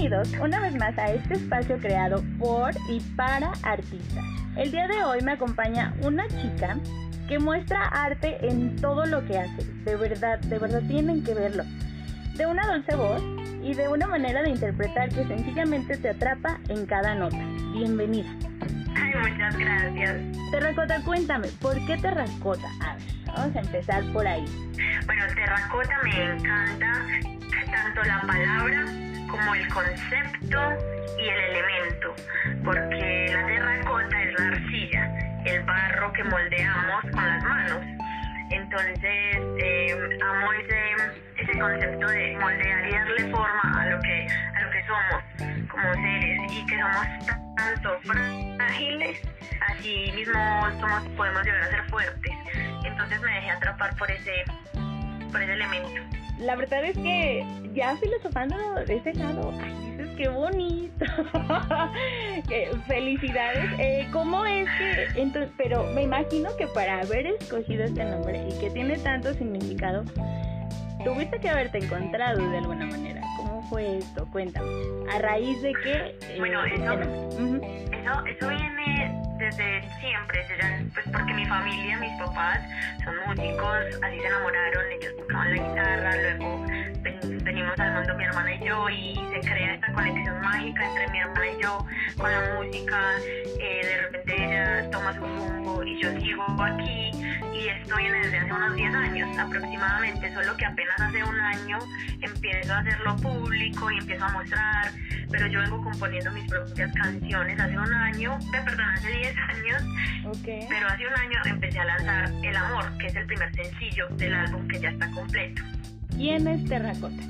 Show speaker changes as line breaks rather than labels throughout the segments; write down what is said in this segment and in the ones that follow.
Bienvenidos una vez más a este espacio creado por y para artistas. El día de hoy me acompaña una chica que muestra arte en todo lo que hace. De verdad, de verdad tienen que verlo. De una dulce voz y de una manera de interpretar que sencillamente te atrapa en cada nota. Bienvenida.
Ay, muchas gracias.
Terracota, cuéntame, ¿por qué terracota? A ver, vamos a empezar por ahí.
Bueno, terracota me encanta tanto la palabra como el concepto y el elemento, porque la terracota es la arcilla, el barro que moldeamos con las manos. Entonces, eh, amo ese, ese concepto de moldear y darle forma a lo que, a lo que somos como seres y que somos tanto frágiles, así mismo somos, podemos llegar a ser fuertes. Entonces me dejé atrapar por ese, por ese elemento.
La verdad es que ya filosofando de ese lado, ay, dices qué bonito. Felicidades. Eh, ¿Cómo es que entonces, pero me imagino que para haber escogido este nombre y que tiene tanto significado, tuviste que haberte encontrado de alguna manera. ¿Cómo fue esto? Cuéntame. ¿A raíz de qué?
Eh, bueno, eso, eso, eso viene desde siempre, pues porque mi familia, mis papás son músicos, así se enamoraron, ellos tocaban la guitarra, luego venimos al mundo mi hermana y yo y se crea esta conexión mágica entre mi hermana y yo con la música, eh, de repente ella toma su rumbo y yo sigo aquí y esto viene desde hace unos 10 años aproximadamente, solo que apenas hace un año empiezo a hacerlo público y empiezo a mostrar, pero yo vengo componiendo mis propias canciones hace un año, eh, perdón, hace 10 años, pero hace un año empecé a lanzar El Amor, que es el primer sencillo del álbum que ya está completo.
¿Quién es Terracota?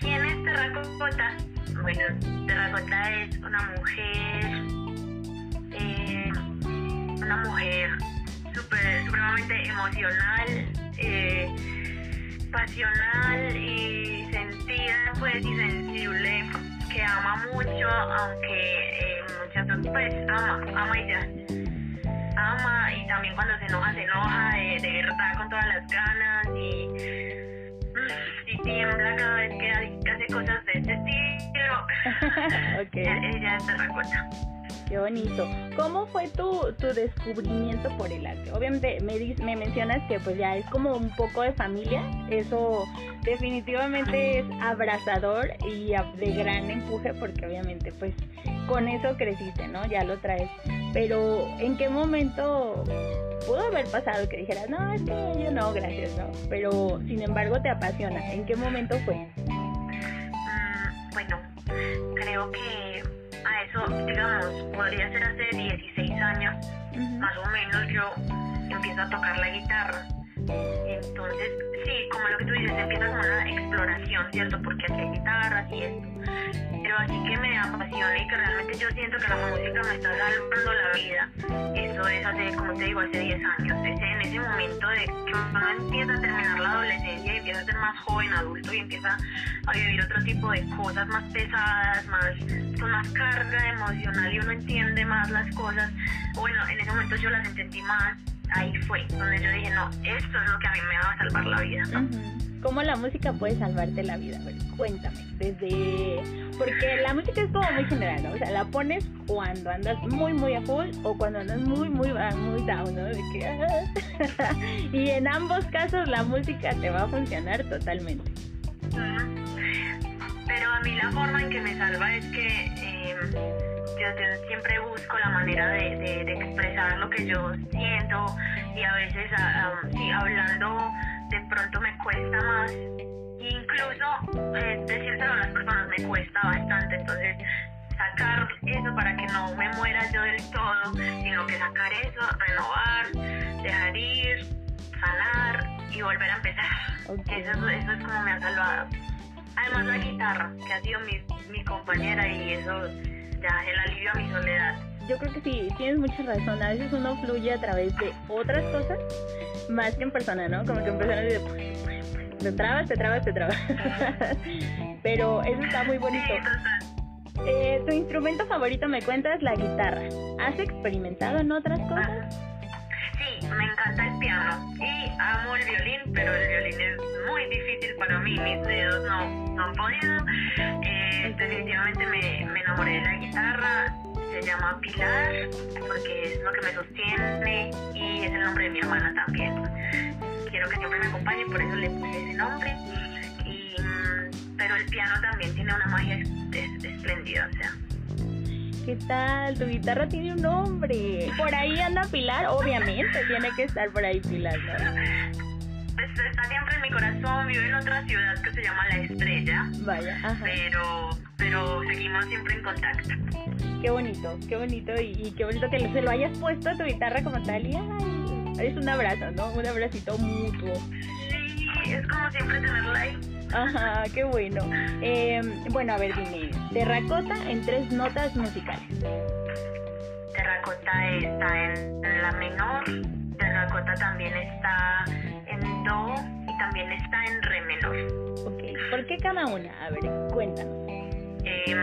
¿Quién es Terracota? Bueno, Terracota es una mujer, eh, una mujer super, supremamente emocional, eh, pasional y sentida pues y sensible, que ama mucho, aunque eh, muchas veces pues ama, ama y ya ama y también cuando se enoja, se enoja de, verdad con todas las ganas y, y tiembla cada vez que hace cosas de este estilo. okay. Ella es terracota.
Qué bonito. ¿Cómo fue tu, tu descubrimiento por el arte? Obviamente me, me mencionas que pues ya es como un poco de familia. Eso definitivamente es abrazador y de gran empuje porque obviamente pues con eso creciste, ¿no? Ya lo traes. Pero ¿en qué momento pudo haber pasado que dijeras, no, es que yo no, gracias, no? Pero sin embargo te apasiona. ¿En qué momento fue?
Mm, bueno, creo que a eso, digamos, podría ser hace 16 años, más o menos yo empiezo a tocar la guitarra. Entonces, sí, como lo que tú dices, empieza como una exploración, ¿cierto? Porque aquí hay guitarras y esto. Pero así que me apasiona y que realmente yo siento que la música me está salvando la vida. Eso es hace, como te digo, hace 10 años. Ese, en ese momento de que uno empieza a terminar la adolescencia y empieza a ser más joven, adulto y empieza a vivir otro tipo de cosas más pesadas, más con más carga emocional y uno entiende más las cosas. Bueno, en ese momento yo las entendí más ahí fue donde yo dije, no, esto es lo que a mí me va a salvar la vida, ¿no?
¿Cómo la música puede salvarte la vida? cuéntame, desde... Porque la música es como muy general, ¿no? O sea, la pones cuando andas muy, muy a full o cuando andas muy, muy, muy down, ¿no? De que... y en ambos casos la música te va a funcionar totalmente.
Pero a mí la forma en que me salva es que... Yo siempre busco la manera de, expresar lo que yo siento y a veces sí, hablando de pronto me cuesta más. Incluso eh, decírselo a las personas me cuesta bastante, entonces sacar eso para que no me muera yo del todo, sino que sacar eso, renovar, dejar ir, sanar y volver a empezar. Eso, eso es como me ha salvado. Además la guitarra, que ha sido mi, mi compañera y eso ya el alivio a mi soledad.
Yo creo que sí, tienes mucha razón. A veces uno fluye a través de otras cosas más que en persona, ¿no? Como que en persona te trabas, te trabas, te trabas. Pero eso está muy bonito. Eh, tu instrumento favorito me cuentas la guitarra. ¿Has experimentado en otras cosas?
Sí, me encanta el piano y amo el violín, pero el violín es muy difícil para mí. Mis dedos no, no han podido. Eh, definitivamente me, me enamoré de la guitarra. Se llama Pilar porque es lo que me sostiene y es el nombre de mi hermana también. Quiero que siempre me acompañe, por eso le puse ese nombre. Y, mm, pero el piano también tiene una magia espléndida, o sea.
¿Qué tal? Tu guitarra tiene un nombre. Por ahí anda Pilar, obviamente tiene que estar por ahí Pilar.
Pues está siempre en mi corazón, vive en otra ciudad que se llama La Estrella.
Vaya, ajá.
Pero, pero seguimos siempre en contacto.
Qué bonito, qué bonito y, qué bonito que se lo hayas puesto a tu guitarra como tal y ay, es un abrazo, ¿no? Un abracito mutuo.
Sí, es como siempre tenerla ahí.
Ajá, qué bueno. Eh, bueno, a ver, dime, terracota en tres notas musicales.
Terracota está en la menor, terracota también está en do y también está en re menor.
Ok, ¿por qué cada una? A ver, cuéntanos.
Eh,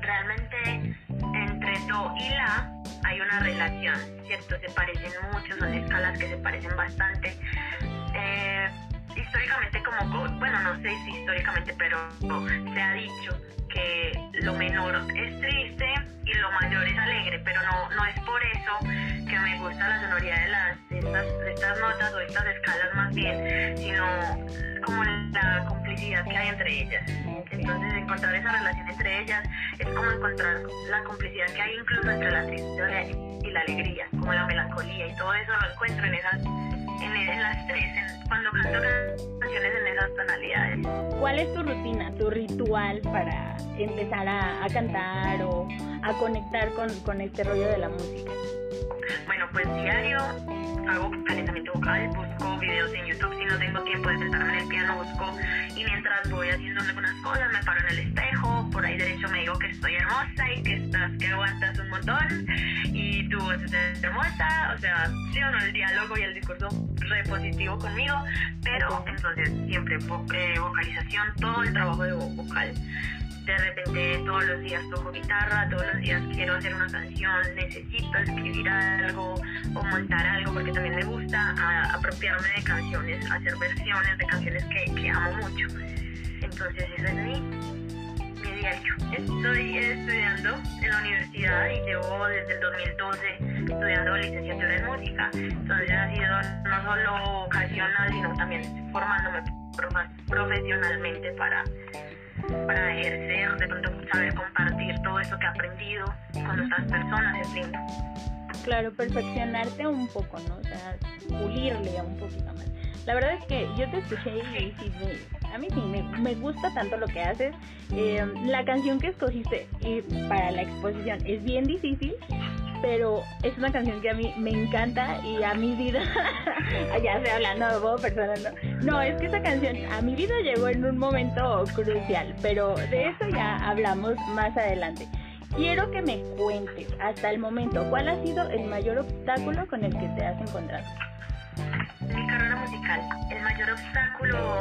realmente entre do y la hay una relación, ¿cierto? Se parecen mucho, son escalas que se parecen bastante. Eh, históricamente como, bueno, no sé si históricamente, pero se ha dicho que lo menor es triste y lo mayor es alegre, pero no, no es por eso que me gusta la sonoridad de, las, de, estas, de estas notas o estas escalas más bien, sino como la complicidad que hay entre ellas. Entonces encontrar esa relación entre ellas es como encontrar la complicidad que hay incluso entre la tristeza y la alegría, como la melancolía y todo eso lo encuentro en esas en, las tres, cuando canto canciones en esas tonalidades.
¿Cuál es tu rutina, tu ritual para empezar a, cantar o a conectar con, con este rollo de la música?
Bueno, pues diario hago calentamiento vocal, busco videos en YouTube si no tengo tiempo de sentarme en el piano, busco y mientras voy haciendo algunas cosas me paro en el espejo, por ahí derecho me digo que estoy hermosa y que estás, que aguantas un montón. Y tú eres hermosa, o sea, sí o no, el diálogo y el discurso repositivo conmigo, pero entonces siempre eh, vocalización, todo el trabajo de vocal. De repente todos los días toco guitarra, todos los días quiero hacer una canción, necesito escribir algo o montar algo porque también me gusta apropiarme de canciones, hacer versiones de canciones que, que amo mucho. Entonces ese es mi Estoy estudiando en la universidad y llevo desde el 2012 estudiando licenciatura en música. Entonces ha sido no solo ocasional, sino también formándome profesionalmente para para ejercer, de pronto saber compartir todo eso que he aprendido con otras personas es lindo.
Claro, perfeccionarte un poco, ¿no? O sea, pulirle un poquito más. La verdad es que yo te escuché y, a mí sí me, gusta tanto lo que haces. Eh, la canción que escogiste y para la exposición es bien difícil, pero es una canción que a mí me encanta y a mi vida, ya estoy hablando de vos, personas, no. no, es que esa canción a mi vida llegó en un momento crucial, pero de eso ya hablamos más adelante. Quiero que me cuentes hasta el momento cuál ha sido el mayor obstáculo con el que te has encontrado.
Mi carrera musical, el mayor obstáculo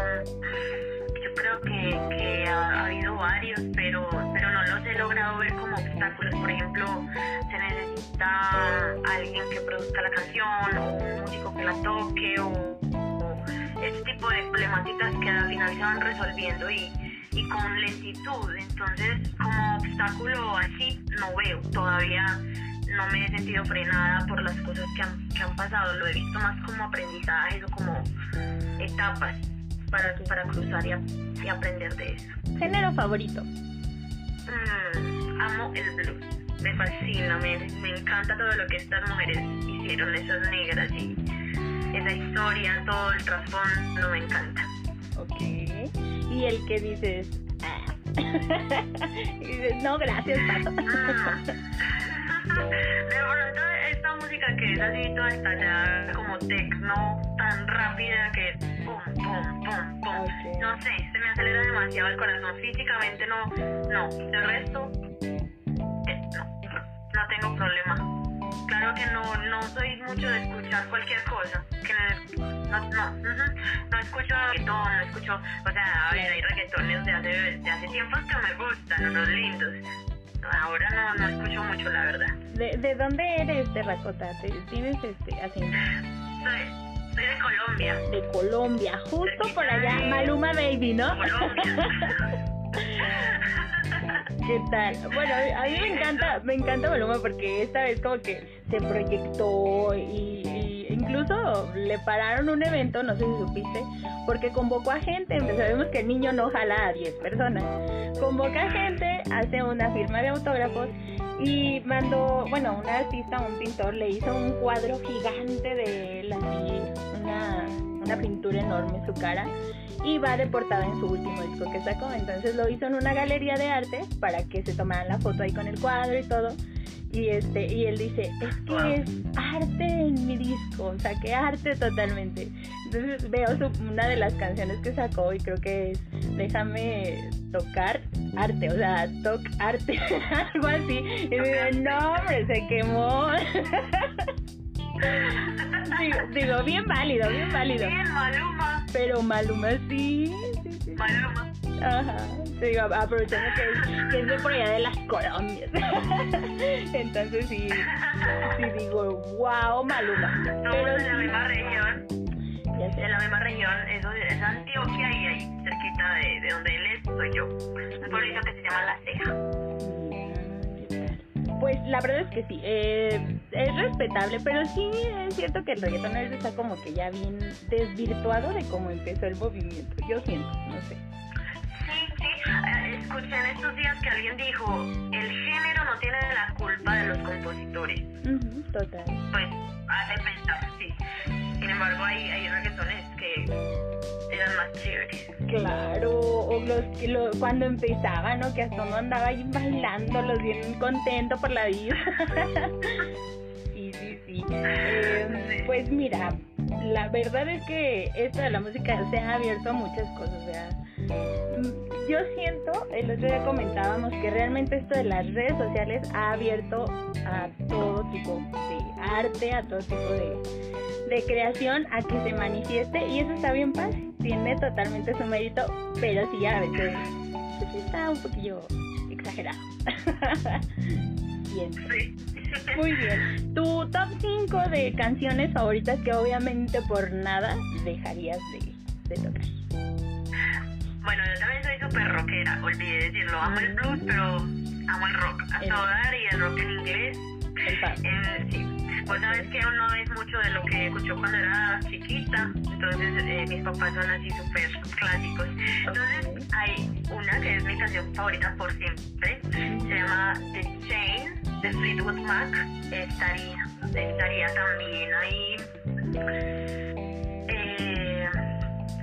yo creo que, ha, habido varios, pero, pero no los he logrado ver como obstáculos. Por ejemplo, se necesita alguien que produzca la canción, o un músico que la toque, o, este tipo de problemáticas que al final se van resolviendo y con lentitud. Entonces, como obstáculo así no veo. Todavía no me he sentido frenada por las cosas que han, que han pasado. Lo he visto más como aprendizajes o como etapas para, para cruzar y, aprender de eso.
¿Género favorito?
Mm, amo el blues. Me fascina, me, me encanta todo lo que estas mujeres hicieron, esas negras y esa historia, todo el trasfondo, me encanta.
Ok. ¿Y el que dices? Ah. y dices, no, gracias, Pato.
Mm. de pronto esta música que es así toda estallada como techno tan rápida que pum pum pum pum. No sé se me acelera demasiado el corazón físicamente no no. De resto eh, no no tengo problema. Claro que no no soy mucho de escuchar cualquier cosa que no no no, escucho reggaetón no escucho o sea a ver hay reggaetones de hace de hace tiempos que me gustan los lindos ahora no, no escucho mucho, la verdad.
¿De, de dónde eres, Terracota? ¿Tienes este acento?
Soy, soy de Colombia.
De Colombia, justo por allá, Maluma Baby, ¿no?
Colombia.
¿Qué tal? Bueno, a mí me encanta, me encanta Maluma porque esta vez como que se proyectó y, incluso le pararon un evento, no sé si supiste, porque convocó a gente, sabemos que el niño no jala a 10 personas, convoca a gente, hace una firma de autógrafos y mandó, bueno, un artista, un pintor, le hizo un cuadro gigante de él, así, una, una pintura enorme en su cara y va de portada en su último disco que sacó. Entonces lo hizo en una galería de arte para que se tomaran la foto ahí con el cuadro y todo. Y este y él dice, es que es arte en mi disco, o sea, que arte totalmente. Entonces veo una de las canciones que sacó y creo que es Déjame tocar arte, o sea, toc arte, algo así. Y digo, no, hombre, se quemó. digo, bien válido, bien válido.
Bien, Maluma.
Pero Maluma sí.
Maluma.
Ajá. Digo, aprovechando que, que es de por allá de las Colombias. Entonces sí, sí digo, wow, Maluma.
Pero en la misma región. En la misma región, eso es Antioquia y ahí cerquita de, de donde él es, soy yo. Un pueblito que se llama La Ceja.
Pues la verdad es que sí, eh, es respetable, pero sí es cierto que el reggaetón está como que ya bien desvirtuado de cómo empezó el movimiento. Yo siento, no sé.
Sí, sí, eh, escuché en estos días que alguien dijo, el género no tiene la culpa de los compositores.
total.
Pues hace pensar, sí. Sin embargo, hay, hay reggaetones que
Claro, o los que lo, cuando empezaban, ¿no? Que hasta uno andaba ahí bailando, los bien contento por la vida. sí, sí, sí. Em, pues mira, la verdad es que esto de la música se ha abierto a muchas cosas, yo siento, el otro día comentábamos que realmente esto de las redes sociales ha abierto a todo tipo de arte, a todo tipo de, de creación, a que se manifieste y eso está bien fácil tiene totalmente su mérito, pero sí a veces pues, está un poquillo exagerado. bien. Muy bien. Tu top 5 de canciones favoritas que obviamente por nada dejarías de, de tocar.
Bueno, yo también soy súper rockera, olvidé decirlo. Amo el blues, pero amo el rock a todo dar y el rock en inglés. El eh, sí pues sabes que uno es mucho de lo que escuchó cuando era chiquita, entonces eh, mis papás son así súper clásicos. Entonces hay una que es mi canción favorita por siempre, se llama The Chain de Fleetwood Mac, estaría, estaría también ahí. Eh,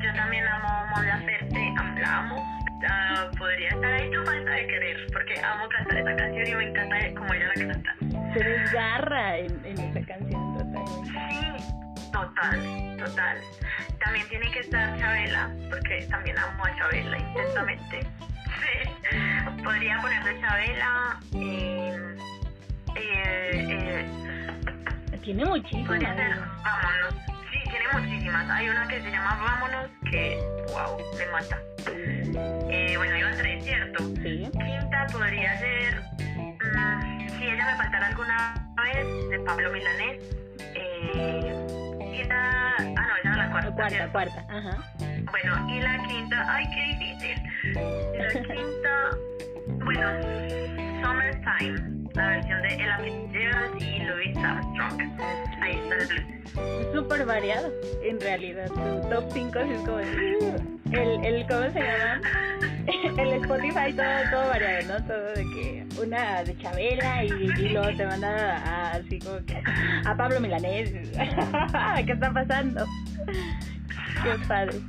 yo también amo Mon Laferte, la amo. Uh, podría estar ahí tu falta de querer, porque amo cantar esa canción y me encanta como ella la canta
se desgarra en, en esa canción
totalmente. Sí, total, total. También tiene que estar Chabela, porque también amo a Chabela intensamente. Sí. Podría ponerle Chabela. Eh, eh,
eh, tiene muchísimas.
Ser Vámonos. Sí, tiene muchísimas. Hay una que se llama Vámonos que, wow, me mata. Eh, bueno, iba a ser cierto.
Sí.
Quinta podría ser. Mm, si ella me faltara alguna vez, de Pablo Milanés. Eh, y la, ah, no, esa es la cuarta.
Cuarta, cuarta, ajá.
Bueno, y la quinta, ay, qué difícil. La quinta, bueno, Summertime, la versión de Ella Fitzgerald y Louis Armstrong. Ahí está el blues.
Súper variado, en realidad. Top 5 es como el, el, ¿cómo se llama? el Spotify todo, todo variado, ¿no? Todo de que una de Chabela y, y luego te manda a, así como que a Pablo Milanés. ¿Qué está pasando? Qué padre.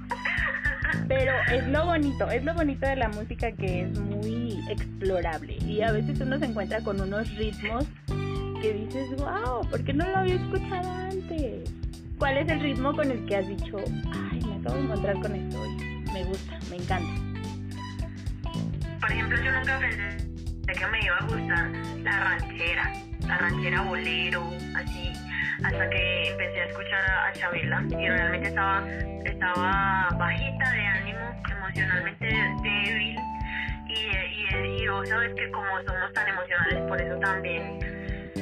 Pero es lo bonito, es lo bonito de la música que es muy explorable y a veces uno se encuentra con unos ritmos que dices, wow, ¿por qué no lo había escuchado antes? ¿Cuál es el ritmo con el que has dicho, ay, me acabo de encontrar con esto hoy? Me gusta, me encanta.
Por ejemplo, yo nunca pensé que me iba a gustar la ranchera, la ranchera bolero, así, hasta que empecé a escuchar a, Chabela y realmente estaba, estaba bajita de ánimo, emocionalmente débil y, y, vos sabes que como somos tan emocionales, por eso también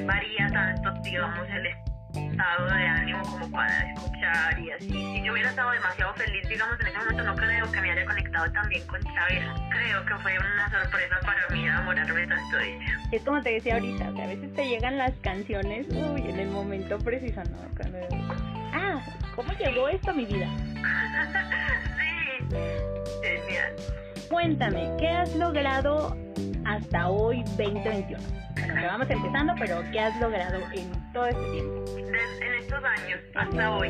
varía tanto, digamos, el estado de ánimo como para escuchar y así. Si yo hubiera estado demasiado feliz, digamos, en ese momento no creo que me haya también con Chabela. Creo que fue una sorpresa para mí enamorarme tanto de ella.
Es como te decía ahorita, que a veces te llegan las canciones, uy, en el momento preciso, ¿no? Cuando, ah, ¿cómo llegó esto a mi vida?
sí, genial.
Cuéntame, ¿qué has logrado hasta hoy 2021? Bueno, que vamos empezando, pero ¿qué has logrado en todo este tiempo?
en estos años, hasta hoy.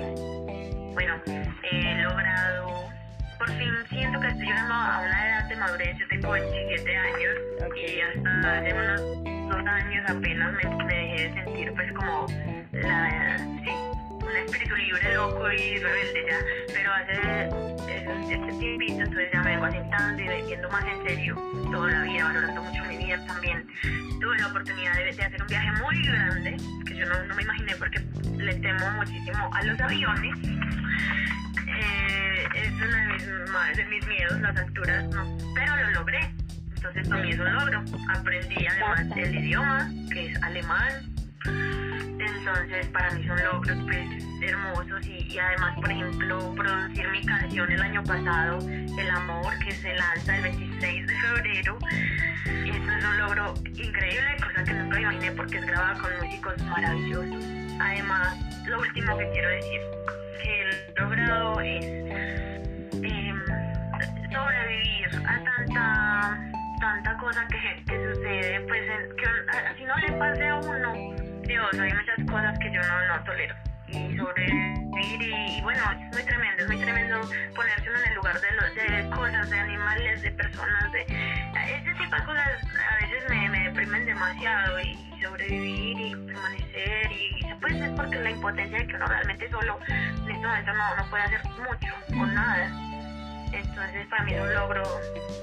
Bueno, he logrado, por fin siento que estoy llegando a una edad de madurez, yo tengo 27 años y hasta hace unos dos años apenas me, dejé de sentir pues como la, sí, un espíritu libre, loco y rebelde ya, pero hace este tiempito entonces ya me vengo asentando y más en serio toda la vida, valorando mucho mi vida también. Tuve la oportunidad de, hacer un viaje muy grande, que yo no, no me imaginé porque le temo muchísimo a los aviones. Eh, es uno de mis, de mis miedos, las alturas, no, pero lo logré. Entonces para mí es un logro. Aprendí además el idioma, que es alemán. Entonces para mí son logros pues hermosos y, además, por ejemplo, producir mi canción el año pasado, El Amor, que se lanza el 26 de febrero. Eso es un logro increíble, cosa que nunca imaginé porque es grabada con músicos maravillosos. Además, lo último que quiero decir logrado es sobrevivir a tanta tanta cosa que, que sucede, pues que así no le pase a uno, Dios, hay muchas cosas que yo no, no tolero. Y sobrevivir, y, bueno, es muy tremendo, es muy tremendo ponerse uno en el lugar de, los, de cosas, de animales, de personas, de este tipo de cosas a veces me, me deprimen demasiado y sobrevivir y permanecer y pues es porque la impotencia de que uno realmente solo en este momento no, no puede hacer mucho o nada. Entonces para mí es un logro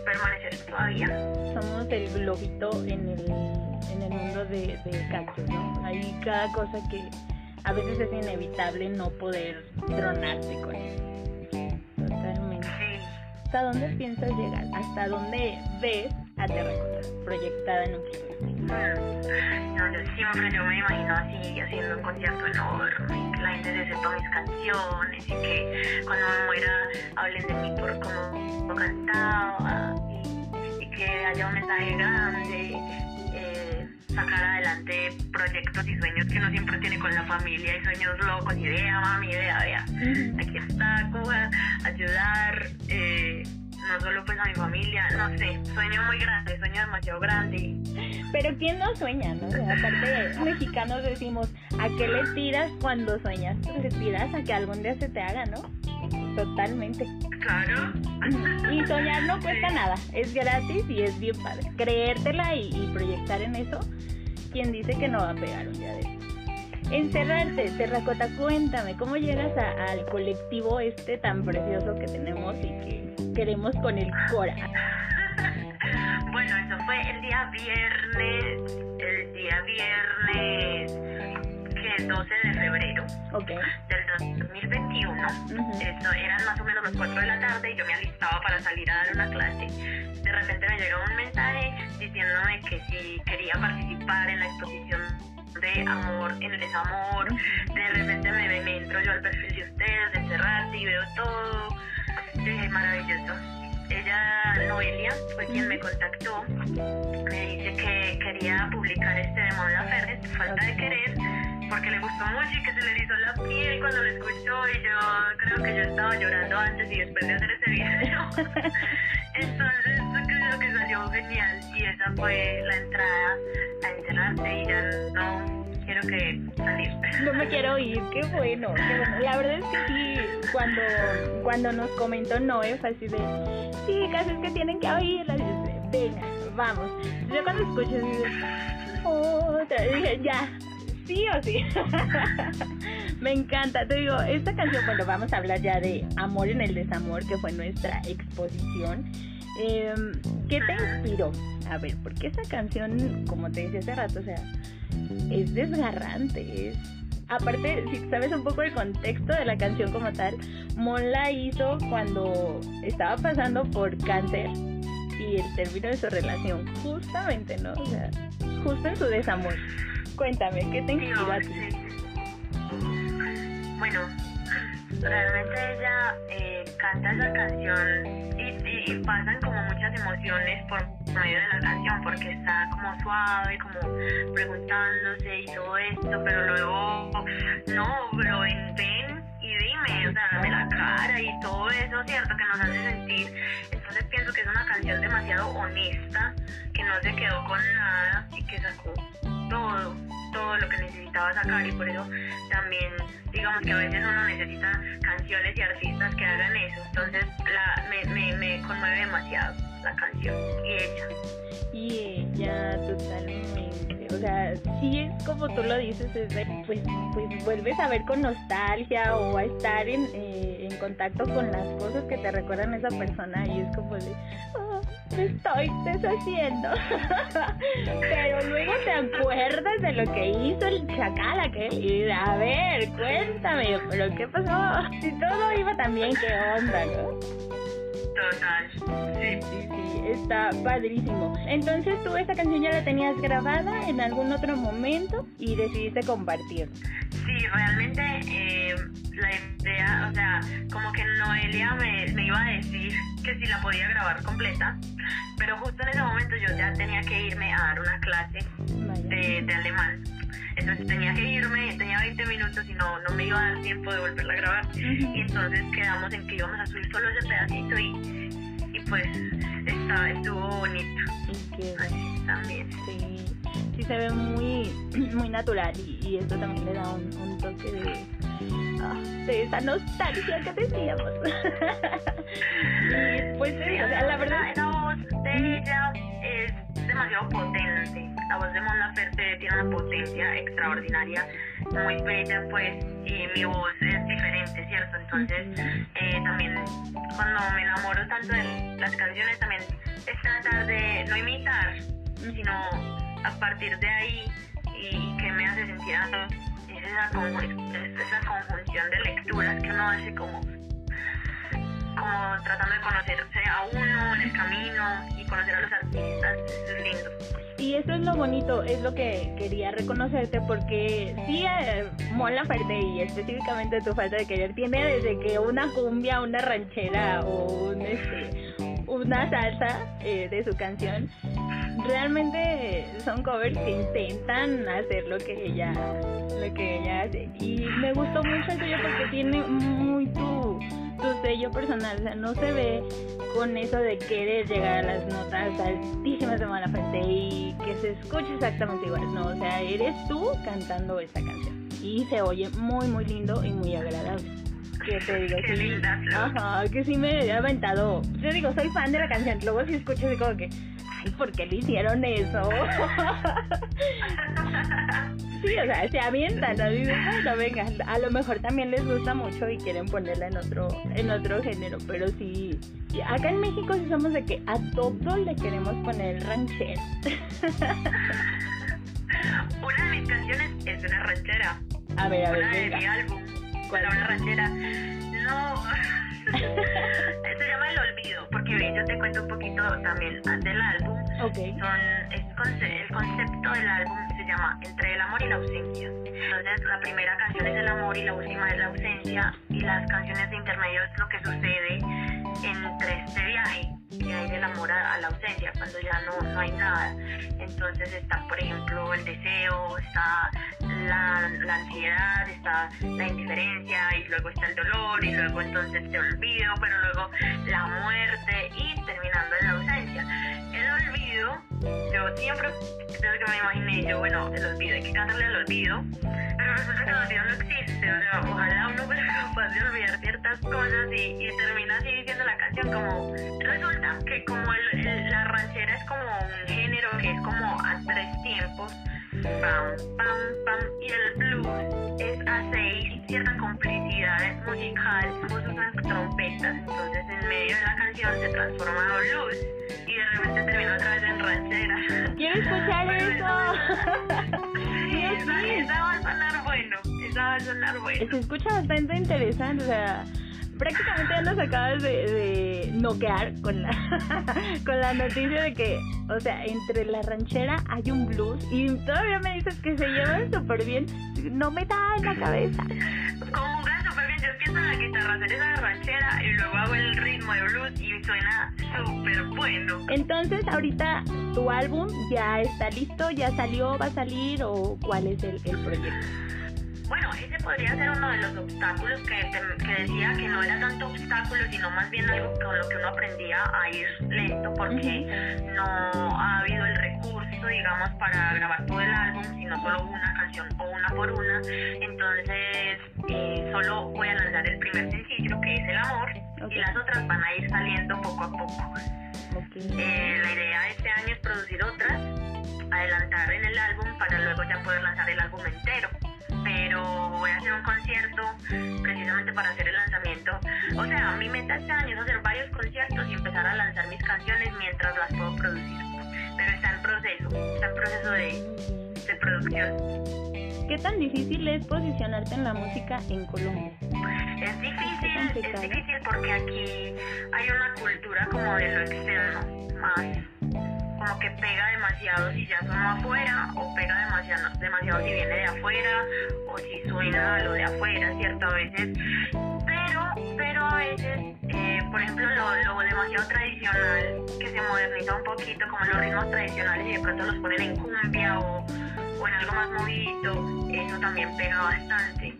permanecer todavía.
Somos el globito en el, en el mundo de, de cactus, ¿no? Hay cada cosa que a veces es inevitable no poder tronarte con eso. Totalmente. ¿Hasta dónde piensas llegar? ¿Hasta dónde ves a Terracota proyectada en un futuro?
Siempre yo me imagino así haciendo un concierto enorme, que la gente se sepa mis canciones y que cuando me muera hablen de mí por cómo cantaba y, y que haya un mensaje grande. Eh, sacar adelante proyectos y sueños que uno siempre tiene con la familia y sueños locos, idea, mami, idea, vea. Aquí está, Cuba, ayudar, eh, no solo pues a mi familia, no sé, sueño muy grande, sueño demasiado grande.
Pero ¿quién no sueña, no? aparte, mexicanos decimos, ¿a qué le tiras cuando sueñas? Le tiras a que algún día se te haga, ¿no? Totalmente.
Claro.
Y soñar no cuesta nada, es gratis y es bien padre. Creértela y, y proyectar en eso, quien dice que no va a pegar un día de eso. Encerrarte, Terracota, cuéntame, ¿cómo llegas al colectivo este tan precioso que tenemos y que queremos con el Cora?
bueno, eso fue el día viernes, el día viernes, que 12 de febrero del 2021. Eso eran más o menos las 4 de la tarde y yo me alistaba para salir a dar una clase. De repente me llegó un mensaje diciéndome que si quería participar en la exposición de amor en el desamor. De repente me, me entro yo al perfil de ustedes, de Cerrarte y veo todo. dije, maravilloso. Ella, Noelia, fue quien me contactó. Me dice que quería publicar este de Mon Laferte, Falta de Querer, porque le gustó mucho y que se le hizo la piel cuando lo escuchó. Y yo creo que yo estaba llorando antes y después de hacer ese video. Entonces que salió genial y esa fue la entrada a enterrarte y ya no quiero que salir.
No me quiero ir, qué bueno, La verdad es que sí, cuando, cuando nos comentó Noé fue así de, sí, casi es que tienen que oírla. Venga, vamos. Yo cuando escuché, otra, dije, ya, sí o sí. Me encanta, te digo, esta canción, bueno, vamos a hablar ya de Amor en el Desamor, que fue nuestra exposición. Em, ¿Qué te inspiró? A ver, porque esa canción, como te decía hace rato, o sea, es desgarrante, es... Aparte, si sabes un poco el contexto de la canción como tal, Mon la hizo cuando estaba pasando por cáncer y el término de su relación, justamente, ¿no? O sea, justo en su desamor. Cuéntame, ¿qué te inspiró a ti?
Bueno, realmente ella eh, canta esa canción y, y pasan como muchas emociones por medio de la canción porque está como suave, como preguntándose y todo esto, pero luego no, pero ven, ven y dime, o sea, dame la cara y todo eso, ¿cierto? Que nos hace sentir. Entonces pienso que es una canción demasiado honesta, que no se quedó con nada y que sacó todo, todo lo que necesitaba sacar y por eso también digamos que a veces uno necesita canciones y artistas que hagan eso. Entonces la, me, me, me conmueve demasiado la canción y ella.
Y ella totalmente, sea, sí es como tú lo dices, es de, pues, pues vuelves a ver con nostalgia o a estar en, eh, contacto con las cosas que te recuerdan a esa persona y es como de, oh, me estoy deshaciendo. Pero luego te acuerdas de lo que hizo el chacal aquel y a ver, cuéntame, pero ¿qué pasó? Si todo iba tan bien, ¿qué onda, no?
Total. Sí.
sí, sí, está padrísimo. Entonces tú esta canción ya la tenías grabada en algún otro momento y decidiste compartir.
Sí, realmente eh, la idea, o sea, como que Noelia me, me iba a decir que si la podía grabar completa, pero justo en ese momento yo ya tenía que irme a dar una clase de, de alemán. Entonces tenía que irme, tenía 20 minutos y no, no me iba a dar tiempo de volverla a grabar. Y entonces quedamos en que íbamos a subir solo ese pedacito y, y pues está, estuvo bonito.
Así,
también.
Sí, sí se ve muy, muy natural y, y esto también le da un, un toque de, ah, de esa nostalgia que decíamos. y pues sí, o la verdad...
La voz de ella es demasiado potente. La voz de Mon Laferte tiene una potencia extraordinaria, muy bella, pues, y mi voz es diferente, ¿cierto? Entonces, eh, también cuando me enamoro tanto de las canciones, también es tratar de no imitar, sino a partir de ahí y que me hace sentir es esa, conjun esa conjunción de lecturas que uno hace como como tratando de conocerse a uno en el camino y conocer a los artistas, es lindo.
Y eso es lo bonito, es lo que quería reconocerte porque sí, eh, Mon Laferte y específicamente tu falta de querer tiene desde que una cumbia, una ranchera o un, este, una salsa eh, de su canción realmente son covers que intentan hacer lo que ella lo que ella hace. Y me gustó mucho el tuyo porque tiene muy tu tu sello personal, o sea, no se ve con eso de querer llegar a las notas altísimas de mala frente y que se escuche exactamente igual, no, o sea, eres tú cantando esta canción. Y se oye muy muy lindo y muy agradable. Que te digo,
Qué
sí, ajá, que sí me he aventado. Yo digo, soy fan de la canción, luego sí escucho así como que, ay, ¿por qué le hicieron eso? Sí, o sea, se avientan, ¿no? Dices, bueno, venga, a lo mejor también les gusta mucho y quieren ponerla en otro, en otro género, pero sí, y acá en México sí somos de que a todo le queremos poner ranchero.
Una de mis canciones es una ranchera.
A ver, a ver,
una de mi álbum. Para una ranchera. No. Se llama El Olvido, porque yo te cuento un poquito también del álbum. Son, es conce- el concepto del álbum se llama Entre el amor y la ausencia. Entonces, la primera canción es el amor y la última es la ausencia. Y las canciones de intermedio es lo que sucede entre este viaje hay del amor a, a la ausencia, cuando ya no, no hay nada. Entonces está, por ejemplo, el deseo, está la, la ansiedad, está la indiferencia y luego está el dolor y luego entonces te olvido, pero luego la muerte y terminando en la ausencia. El olvido, yo siempre, desde que me imaginé, yo, bueno, el olvido, hay que cantarle el olvido, pero resulta que olvido no existe, o sea, ojalá uno fuera capaz de olvidar ciertas cosas y, y termina así diciendo la canción como, resulta que como el- el- la ranchera es como un género que es como a tres tiempos, pam, pam, pam, y el blues es a seis, cierta complicidad musical, usan trompetas, entonces en medio de la canción se transforma a blues y de repente termina otra vez en ranchera.
quiero escuchar eso.
Sonar bueno.
Se escucha bastante interesante, o sea, prácticamente ya nos acabas de, de noquear con la, con la noticia de que, o sea, entre la ranchera hay un blues y todavía me dices que se llevan súper bien. No me da en la cabeza.
Conjugan súper bien. yo empiezo en la guitarra hacer esa ranchera y luego hago el ritmo de blues y suena súper bueno.
Entonces, ahorita tu álbum ya está listo, ya salió, va a salir o cuál es el, el proyecto?
Bueno, ese podría ser uno de los obstáculos que, que, decía que no era tanto obstáculo, sino más bien algo con lo que uno aprendía a ir lento, porque no ha habido el recurso, digamos, para grabar todo el álbum, sino solo una canción o una por una. Entonces, eh, solo voy a lanzar el primer sencillo, que es El Amor, y las otras van a ir saliendo poco a poco. Eh, la idea de este año es producir otras, adelantar en el álbum para luego ya poder lanzar el álbum entero pero voy a hacer un concierto precisamente para hacer el lanzamiento. O sea, mi meta este año es hacer varios conciertos y empezar a lanzar mis canciones mientras las puedo producir. Pero está en proceso, está en proceso de, de producción.
¿Qué tan difícil es posicionarte en la música en Colombia?
Es difícil, es difícil porque aquí hay una cultura como de lo externo, más como que pega demasiado si ya sonó afuera o pega demasiado, demasiado si viene de afuera o si suena lo de afuera, ¿cierto? A veces, pero, pero a veces, eh, por ejemplo, lo, demasiado tradicional que se moderniza un poquito, como los ritmos tradicionales y de pronto los ponen en cumbia o, o en algo más movido, eso también pega bastante.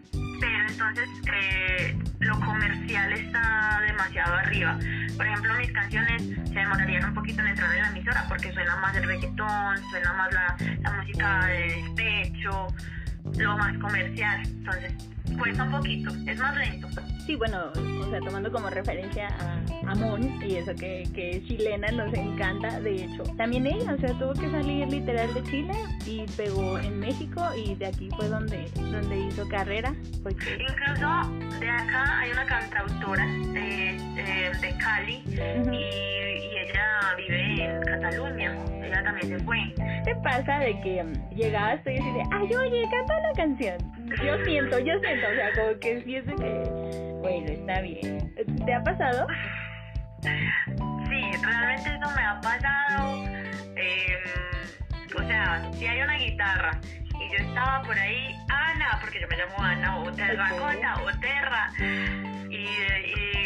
Pero entonces eh, lo comercial está demasiado arriba. Por ejemplo, mis canciones se demorarían un poquito en entrar en la emisora porque suena más el reggaetón, suena más la, la música de despecho, lo más comercial. Entonces, cuesta un poquito, es más lento.
Sí, bueno, o sea, tomando como referencia a Amon y eso que, que es chilena, nos encanta. De hecho, también ella, o sea, tuvo que salir literal de Chile y pegó en México y de aquí fue donde, donde hizo carrera.
Incluso de acá hay una cantautora de, de, Cali y, y ella vive en Cataluña. Ella también se fue.
¿Qué pasa de que mm, llegabas tú y decías, ay, oye, canta la canción? Yo siento, yo siento, o sea, como que siento que, bueno, está bien. ¿Te ha pasado?
Sí, realmente eso me ha pasado. Eh, o sea, si hay una guitarra y yo estaba por ahí, Ana, porque yo me llamo Ana, o Terracota, o Terra, y, y,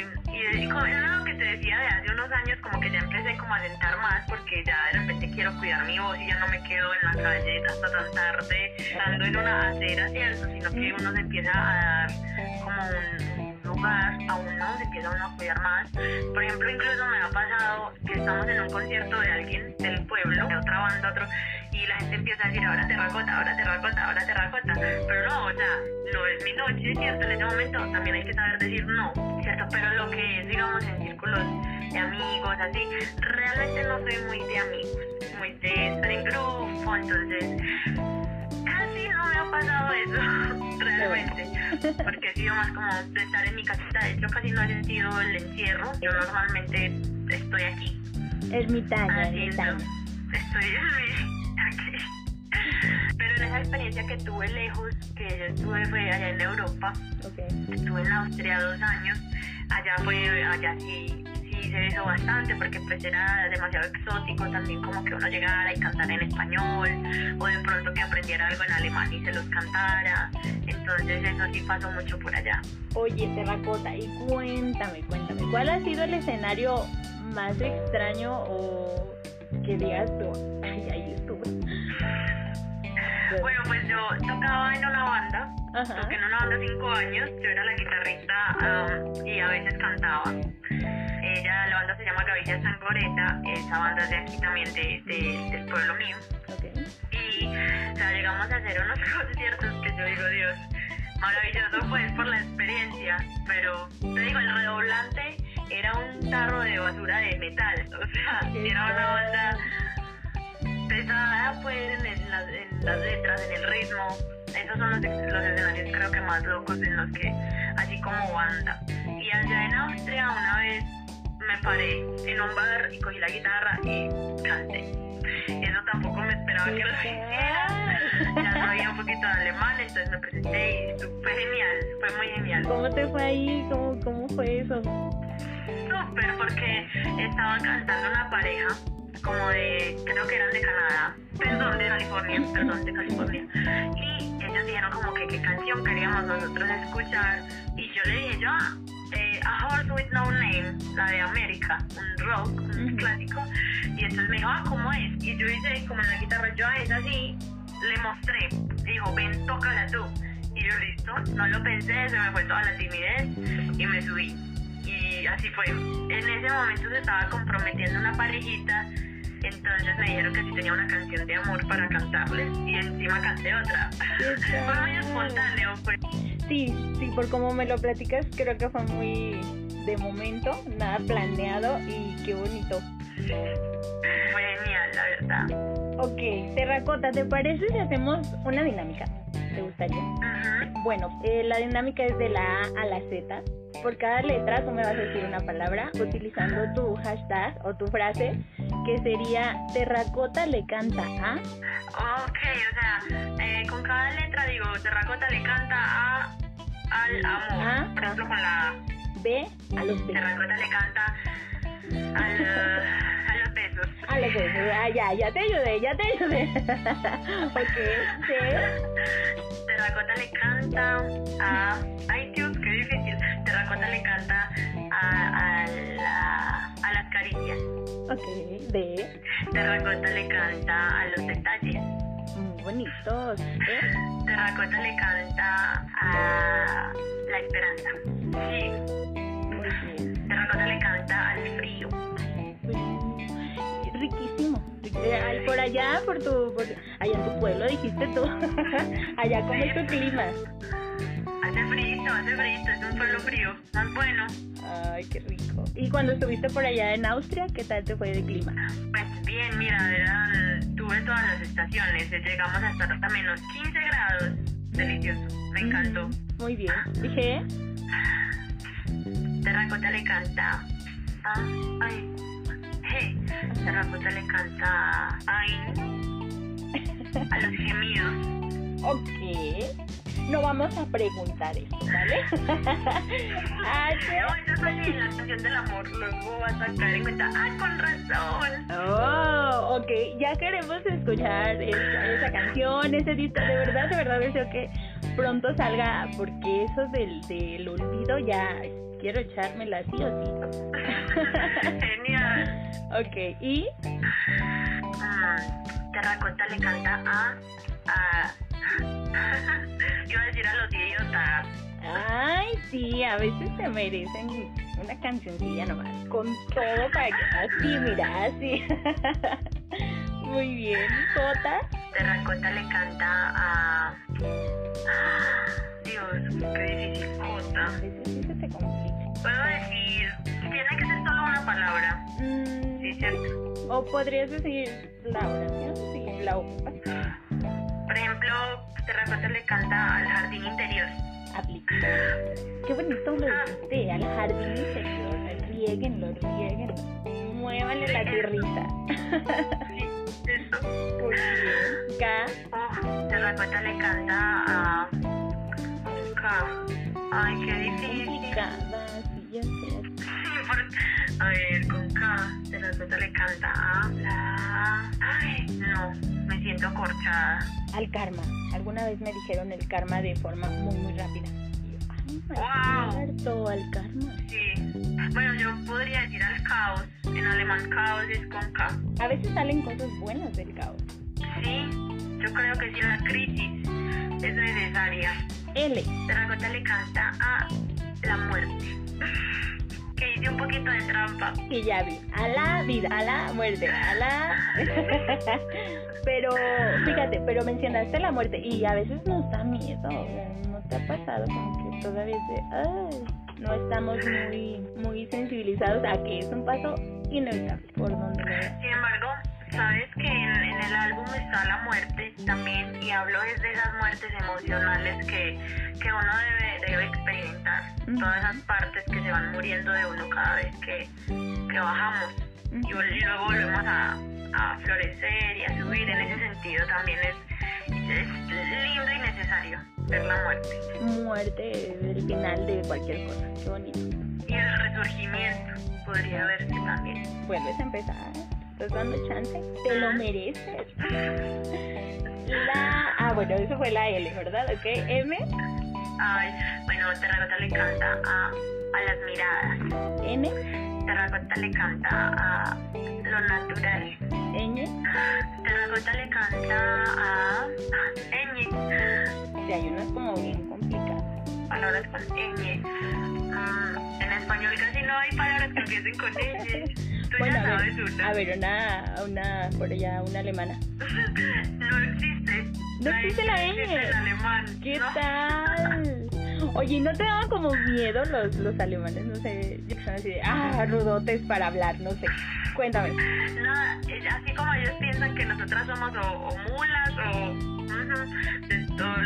con lo que te decía de hace unos años, como que ya empecé como a sentar más, porque ya de repente quiero cuidar mi voz y ya no me quedo en la calle hasta tan tarde, estando en una acera, ¿cierto? Sino que uno se empieza a dar como un lugar a uno, se empieza uno a cuidar más. Por ejemplo, incluso me ha pasado que estamos en un concierto de alguien del pueblo, de otra banda, otro, y la gente empieza a decir ahora terracota, ahora terracota, ahora terracota. Pero no, o sea, no es mi noche, ¿cierto? En ese momento también hay que saber decir no, Pero lo que es, digamos, en círculos de amigos, así, realmente no soy muy de amigos, muy de estar en grupo, entonces casi no me ha pasado eso, realmente, porque he sido más como de estar en mi casita, de hecho casi no he sentido el encierro, yo normalmente estoy aquí.
Ermitaña, ermitaña.
Estoy aquí. En esa experiencia que tuve lejos, que yo estuve fue allá en Europa, estuve en Austria dos años, allá fue, allá sí se hizo bastante porque pues era demasiado exótico también como que uno llegara y cantara en español o de pronto que aprendiera algo en alemán y se los cantara. Entonces eso sí pasó mucho por allá.
Oye, Terracota, y cuéntame, cuéntame, ¿cuál ha sido el escenario más extraño o que digas tú, ay, ahí estuve?
Bueno, pues yo tocaba en una banda, toqué en una banda cinco años, yo era la guitarrista y a veces cantaba. Ella, la banda se llama Gavilla Sangoreta, esa banda es de aquí también de, del pueblo mío. Y o sea, llegamos a hacer unos conciertos que yo digo, Dios, maravilloso pues por la experiencia, pero te digo, el redoblante era un tarro de basura de metal, o sea, era una banda pesada pues en, las, en las letras, en el ritmo. Esos son los, los escenarios creo que más locos en los que, así como banda. Y allá en Austria una vez me paré en un bar y cogí la guitarra y canté. Eso tampoco me esperaba que lo hiciera. Ya sabía un poquito de alemán, entonces me presenté y fue genial, fue muy genial.
¿Cómo te fue ahí? ¿Cómo, cómo fue eso?
Súper, porque estaban cantando una pareja como de, creo que eran de Canadá, perdón, de California, perdón, de California. Y ellos dijeron como que qué canción queríamos nosotros escuchar y yo le dije yo ah, eh, A Horse With No Name, la de América, un rock, un clásico. Y entonces me dijo ah cómo es y yo hice como en la guitarra yo a esa así le mostré. Dijo ven tócala tú. Y yo listo no lo pensé se me fue toda la timidez y me subí y así fue en ese momento se estaba comprometiendo una parejita entonces me dijeron que si tenía una canción de amor para cantarles y encima canté otra. fue muy espontáneo. Pues.
Sí, sí, por como me lo platicas, creo que fue muy de momento, nada planeado y qué bonito.
Fue genial, la verdad.
Ok, Terracota, ¿te parece si hacemos una dinámica? ¿Te gustaría? Bueno, eh, la dinámica es de la A a la Z. Por cada letra tú me vas a decir una palabra utilizando tu hashtag o tu frase que sería Terracota le canta a.
Ok, o sea, eh, con cada letra digo Terracota le canta a al amor. A, Por ejemplo, con la
B a los
besos. Terracota le canta al, a los besos.
A los besos. Ah, ya, ya te ayudé, ya te ayudé. ok,
sí. Terracota le canta a. Ay, Dios, qué difícil. Terracota le canta a, a, la, a las caricias.
Ok, de.
Terracota le canta a los detalles.
Muy bonitos. ¿eh?
Terracota le canta a la esperanza. Sí.
Por tu, por, allá en tu pueblo, dijiste tú. allá, ¿cómo es tu clima?
Hace frío, hace frío, es un pueblo frío, más bueno.
Ay, qué rico. ¿Y cuando estuviste por allá en Austria, qué tal te fue de clima?
Pues bien, mira, eran, tuve todas las estaciones, llegamos a estar hasta menos 15 grados. Delicioso, me encantó.
Muy bien. Dije.
Terracota le canta. Ah, ay. Hey, Terracota le canta. Ay. A los gemidos.
Ok. No vamos a preguntar eso, ¿vale?
ah, no, yo soy en la canción del amor, luego vas a caer en cuenta, ¡ah, con razón!
Oh, ok, ya queremos escuchar esa, esa canción, ese disco, de verdad, de verdad deseo que pronto salga, porque eso del, del olvido ya quiero echármela sí o
sí. Genial.
Ok, ¿y?
Mm, Terracota le canta a... a Iba a decir a los idiotas.
Ay, sí, a veces se merecen una cancioncilla nomás. Con todo para que así, mira, así. Muy bien. Jota.
Terracota le canta a. Dios, qué difícil, Jota.
A veces sí se te complica.
Puedo decir. Tiene que ser solo una palabra.
Mm,
Sí, cierto.
o podrías decir la oración si la ocupas.
Por ejemplo, Terracota le canta al jardín interior.
Aplica. Qué bonito lo dijiste, al jardín interior. Rieguenlo, rieguenlo. Muévanle la tierrita.
Sí, eso.
Muy bien. K.
Oh, Terracota le canta a. K. Ay, qué difícil.
Complicada,
A ver, con K. Terracota le canta a la. Ay, no, me siento corchada.
Al karma. Alguna vez me dijeron el karma de forma muy, muy rápida. Ay, es
Wow.
cierto, al karma.
Sí. Bueno, yo podría decir al caos. En alemán, caos es con K.
A veces salen cosas buenas del caos.
Sí, yo creo que sí, la crisis es necesaria.
L.
Terracota le canta a la muerte. Que hice un poquito de trampa.
que ya vi, a la vida, a la muerte, a la... pero, fíjate, pero mencionaste la muerte y a veces nos da miedo, ¿no te ha pasado como que todavía se, ay, no estamos muy, muy sensibilizados a que es un paso inevitable por donde?
Sin embargo, sabes que en, en el álbum está la muerte también y hablo desde esas muertes emocionales que, que uno debe, debe experimentar. Todas esas partes que se van muriendo de uno cada vez que, que bajamos y, y luego volvemos a, a florecer y a subir. En ese sentido también es, es lindo y necesario ver la muerte
Muerte del final de cualquier cosa, qué bonito.
y el resurgimiento podría verse también.
Vuelves a empezar, estás dando chance, te lo mereces. La... Ah, bueno, eso fue la L, ¿verdad? Ok, M.
Ay, bueno, Terracota le canta a, a las miradas.
N.
Terracota le canta a lo natural.
Ñ.
Terracota le canta a ñ.
Sí, hay unas como bien complicadas.
Palabras con ñ. Mm, en español casi no hay palabras que empiecen con ñ. Tú
Bueno,
ya
a ver,
sabes una.
a ver, una, una, por allá, una alemana.
No existe.
No existe la
existe el alemán.
¿Qué
¿no?
tal? Oye, ¿no te daban como miedo los, los alemanes? No sé, yo así de, ah, rudotes para hablar, no sé. Cuéntame.
Nada, es así como ellos piensan que nosotras somos o, o mulas o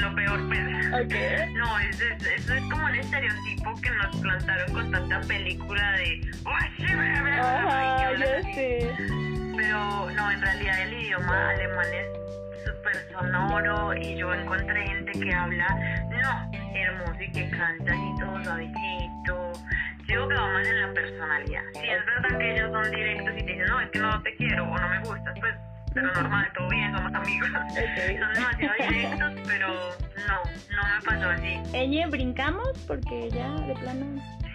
lo peor, pues.
Ok.
No, es, es- eso es como un estereotipo que nos plantaron con tanta película de. "Ay, sí, bla, bla, bla", y
Ajá, sé.
Pero no, en realidad el idioma alemán es súper sonoro y yo encontré gente que habla, no, hermoso y que canta así todo suavecito. Digo que va más en la personalidad. Si es verdad que ellos son directos y te dicen, no, es que no te quiero o no me gustas, pues, pero normal, todo bien, somos amigos. Son demasiado directos, pero no, no me pasó así.
Eñe, brincamos porque ya de plano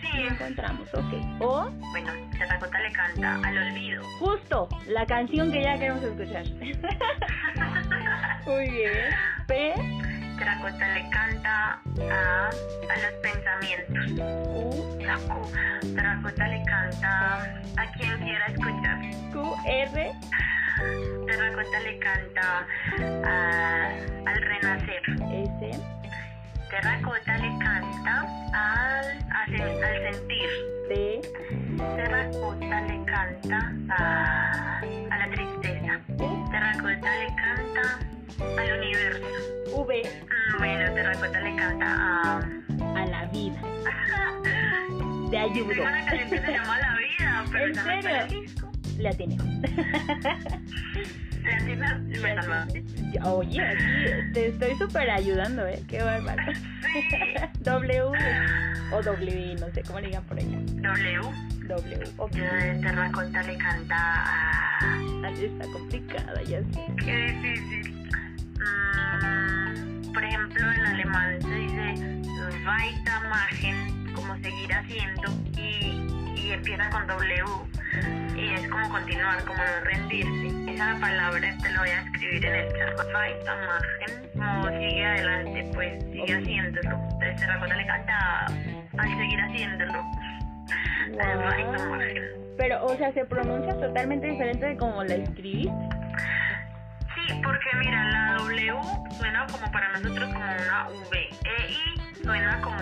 Sí,
encontramos. Ok. O,
bueno, Terracota le canta al olvido.
justo, la canción que ya queremos escuchar. Muy bien. P,
Terracota le canta a, a los pensamientos.
U,
La Q. Terracota le canta a quien quiera escuchar.
Q, R,
Terracota le canta a- al renacer.
S,
Terracota le canta al, a sen- al sentir.
T,
Terracota le canta a, a la tristeza.
U,
Terracota le canta al universo.
V,
Bueno, Terracota le canta a...
a la vida. Te ayudo.
una canción que se llama La Vida, pero
¿En serio? La tiene.
Me salvaste.
Oye, aquí te estoy súper ayudando, ¿eh? Qué bárbaro. W o W, no sé cómo le digan por allá.
W.
W, ok.
Terracota le canta a...
Está complicada, ya sé.
Qué difícil. Mm, por ejemplo, en alemán se dice weitermachen, como seguir haciendo, y, y empieza con W. Y es como continuar, como no rendirse. Esa palabra te lo voy a escribir en el chat. Weitermachen, como sigue adelante, pues sigue haciéndolo. Entonces Terracota le canta al seguir haciéndolo.
Wow.
Weitermachen.
Pero, o sea, se pronuncia totalmente diferente de como la escribí.
Sí, porque mira, la W suena como para nosotros como una V. EI suena como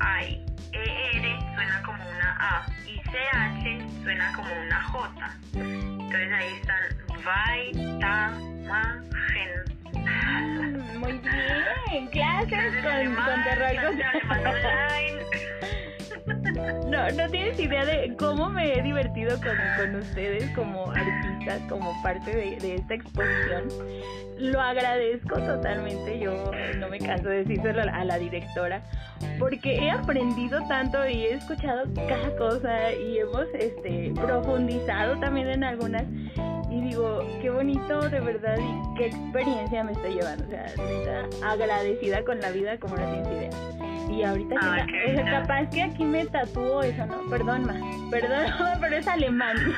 AI. ER suena como una A. Y CH suena como una J. Entonces ahí están Weitermachen.
Mm, Muy bien,
de
con, con No, no tienes idea de cómo me he divertido con, con ustedes como artistas, como parte de, de esta exposición. Lo agradezco totalmente, yo no me canso de decírselo a la, directora, porque he aprendido tanto y he escuchado cada cosa y hemos este, profundizado también en algunas. Y digo, qué bonito de verdad y qué experiencia me estoy llevando. O sea, agradecida con la vida como no tienes idea. Y ahorita que o sea,
linda.
capaz que aquí me tatúo eso, ¿no? Perdón, ma. Perdón, ma, pero es alemán.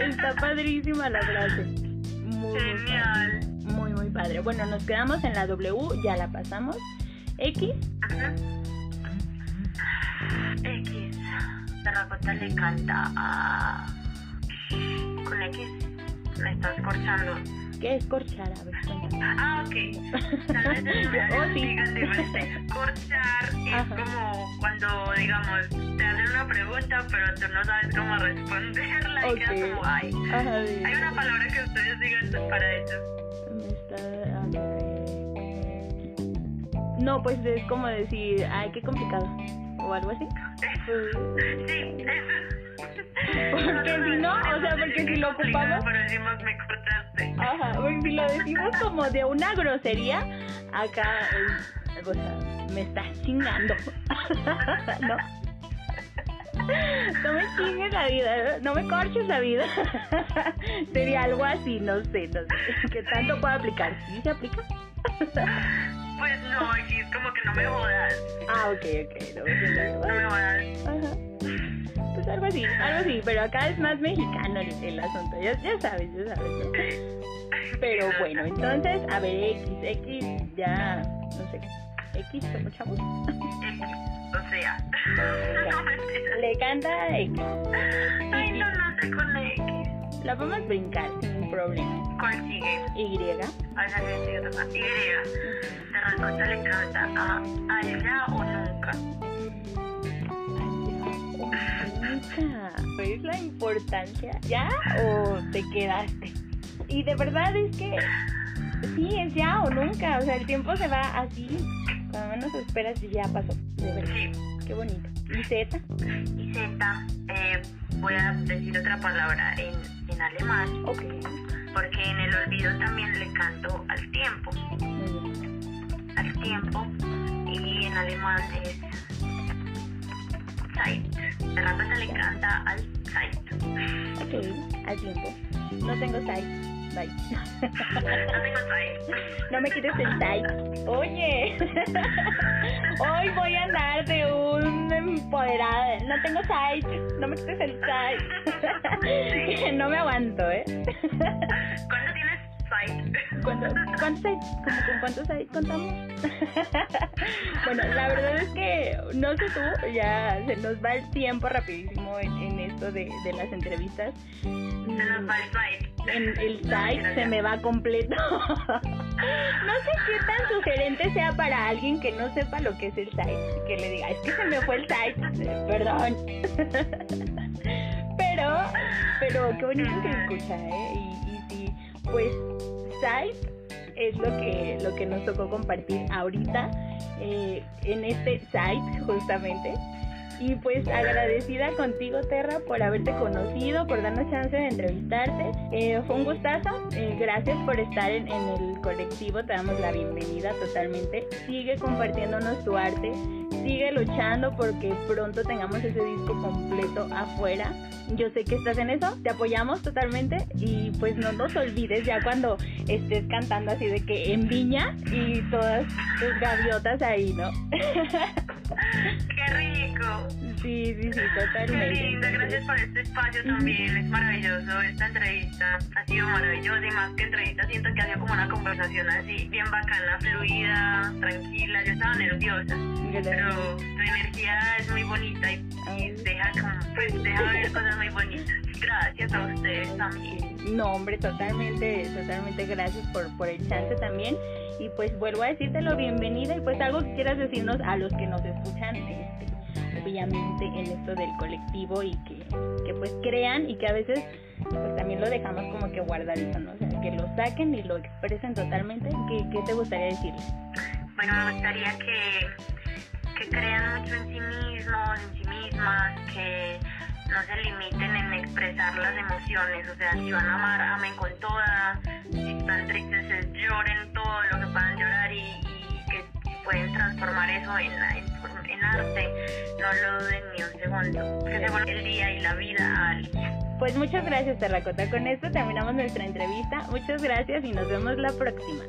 Está padrísima la frase. Muy,
Genial.
Muy, muy padre. Bueno, nos quedamos en la W, ya la pasamos. X,
Ajá. X. Terracota le canta a... Con X me estás corchando.
¿Qué es corchar? A ver, cuéntame.
Ah, ok. Tal vez es
Oh, sí.
Corchar es
Ajá.
como cuando, digamos, te hacen una pregunta, pero tú no sabes cómo responderla y quedas como, ay.
Ajá,
Hay una palabra que ustedes digan para eso.
me está... No, pues es como decir, ay, qué complicado. O algo así.
Sí, eso.
Porque si no, o sea, porque si lo ocupamos-
Pero decimos, me cortaste.
Ajá, porque si lo decimos como de una grosería, acá, es, o sea, me estás chingando. ¿No? no me chingues la vida, no me corches la vida. Sería algo así, no sé, no sé. ¿Qué tanto puedo aplicar? ¿Sí se aplica?
Pues no, aquí es como que no me jodas.
Ah, ok, ok,
no, no me jodas. Ajá.
Algo así, algo así, pero acá es más mexicano el, el asunto, ya, ya sabes, ya sabes, ¿no? Pero bueno, entonces, a ver, X, X, ya, no sé, X, ¿cómo chavos?
o sea,
le canta
X. Ay, no, no sé con X.
La podemos brincar sin problema.
¿Cuál sigue? Y. Ay, no, Y. ¿Te respuesta le canta a, a ella o nunca?
Nunca. ¿Ves la importancia? ¿Ya o te quedaste? Y de verdad es que sí, es ya o nunca. O sea, el tiempo se va así. Cuando menos esperas y ya pasó. De verdad. Sí. Qué bonito. ¿Y Z?
Y Z, eh, voy a decir otra palabra en, en alemán.
Ok.
Porque en el olvido también le canto al tiempo. Al tiempo. Y en alemán es Zeit. De repente le canta al Zeit.
Ok, al tiempo. No tengo Zeit.
Bye. No tengo
No me quites el site. Oye, hoy voy a andar de un empoderada. No tengo site. No me quites el site. no me aguanto, ¿eh?
¿Cuándo tienes site?
¿Cuántos sites? ¿Con cuántos sites contamos? bueno, la verdad es que no sé tú, ya se nos va el tiempo rapidísimo en, esto de, de las entrevistas.
Se nos va el site
en el site se me va completo. no sé qué tan sugerente sea para alguien que no sepa lo que es el site. Que le diga, es que se me fue el site. Perdón. pero, pero qué bonito se escucha, ¿eh? Y, y sí, pues site es lo que, lo que nos tocó compartir ahorita eh, en este site justamente. Y pues agradecida contigo, Terra, por haberte conocido, por darnos chance de entrevistarte. Eh, fue un gustazo. Eh, gracias por estar en, el colectivo. Te damos la bienvenida totalmente. Sigue compartiéndonos tu arte. Sigue luchando porque pronto tengamos ese disco completo afuera. Yo sé que estás en eso. Te apoyamos totalmente. Y pues no nos olvides ya cuando estés cantando así de que en viña y todas tus gaviotas ahí, ¿no?
Qué rico.
Sí, sí, sí, totalmente.
Qué lindo, gracias por este espacio también. Es maravilloso esta entrevista. Ha sido maravillosa y más que entrevista siento que ha sido como una conversación así, bien bacana, fluida, tranquila. Yo estaba nerviosa, pero tu energía es muy bonita y, deja, pues, deja ver cosas muy bonitas. Gracias a ustedes también.
No, hombre, totalmente, totalmente gracias por, por el chance también. Y pues vuelvo a decírtelo, bienvenida y pues algo que quieras decirnos a los que nos escuchan, este, obviamente en esto del colectivo y que, que pues crean y que a veces pues también lo dejamos como que guardadito, ¿no? O sea, que lo saquen y lo expresen totalmente. ¿Qué, qué te gustaría decirles?
Bueno, me gustaría que, que crean mucho en sí mismos, en sí mismas, que no se limiten en expresar las emociones, o sea, si van a amar, amen con toda, si están tristes, lloren todo lo que puedan llorar y, que pueden transformar eso en, en, arte, no lo duden ni un segundo, que se vuelva el día y la vida a alguien.
Pues muchas gracias, Terracota. Con esto terminamos nuestra entrevista. Muchas gracias y nos vemos la próxima.